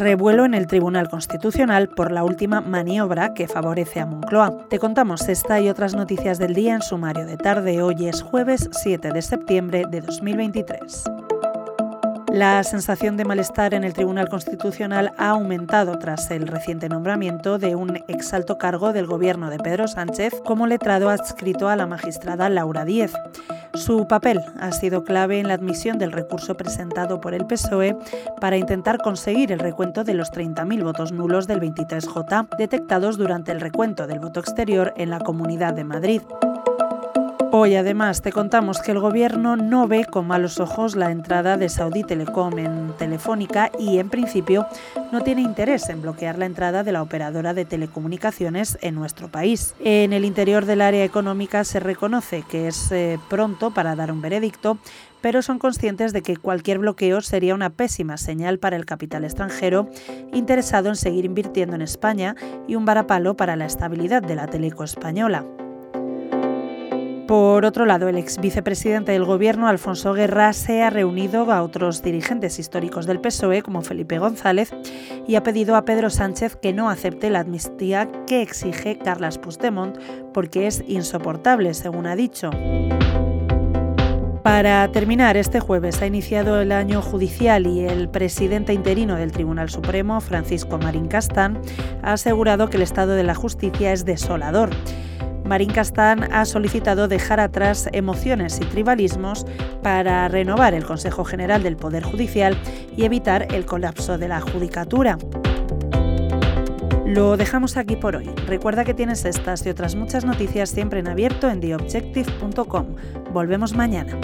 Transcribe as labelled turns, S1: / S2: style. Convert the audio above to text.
S1: revuelo en el Tribunal Constitucional por la última maniobra que favorece a Moncloa. Te contamos esta y otras noticias del día en sumario de tarde. Hoy es jueves 7 de septiembre de 2023. La sensación de malestar en el Tribunal Constitucional ha aumentado tras el reciente nombramiento de un exalto cargo del gobierno de Pedro Sánchez como letrado adscrito a la magistrada Laura Díez. Su papel ha sido clave en la admisión del recurso presentado por el PSOE para intentar conseguir el recuento de los 30.000 votos nulos del 23J detectados durante el recuento del voto exterior en la Comunidad de Madrid. Hoy además te contamos que el gobierno no ve con malos ojos la entrada de Saudi Telecom en Telefónica y en principio no tiene interés en bloquear la entrada de la operadora de telecomunicaciones en nuestro país. En el interior del área económica se reconoce que es eh, pronto para dar un veredicto, pero son conscientes de que cualquier bloqueo sería una pésima señal para el capital extranjero interesado en seguir invirtiendo en España y un varapalo para la estabilidad de la teleco española. Por otro lado, el ex vicepresidente del Gobierno, Alfonso Guerra, se ha reunido a otros dirigentes históricos del PSOE, como Felipe González, y ha pedido a Pedro Sánchez que no acepte la amnistía que exige Carlas Puigdemont, porque es insoportable, según ha dicho. Para terminar, este jueves ha iniciado el año judicial y el presidente interino del Tribunal Supremo, Francisco Marín Castán, ha asegurado que el estado de la justicia es desolador Marín Castán ha solicitado dejar atrás emociones y tribalismos para renovar el Consejo General del Poder Judicial y evitar el colapso de la judicatura. Lo dejamos aquí por hoy. Recuerda que tienes estas y otras muchas noticias siempre en abierto en theobjective.com. Volvemos mañana.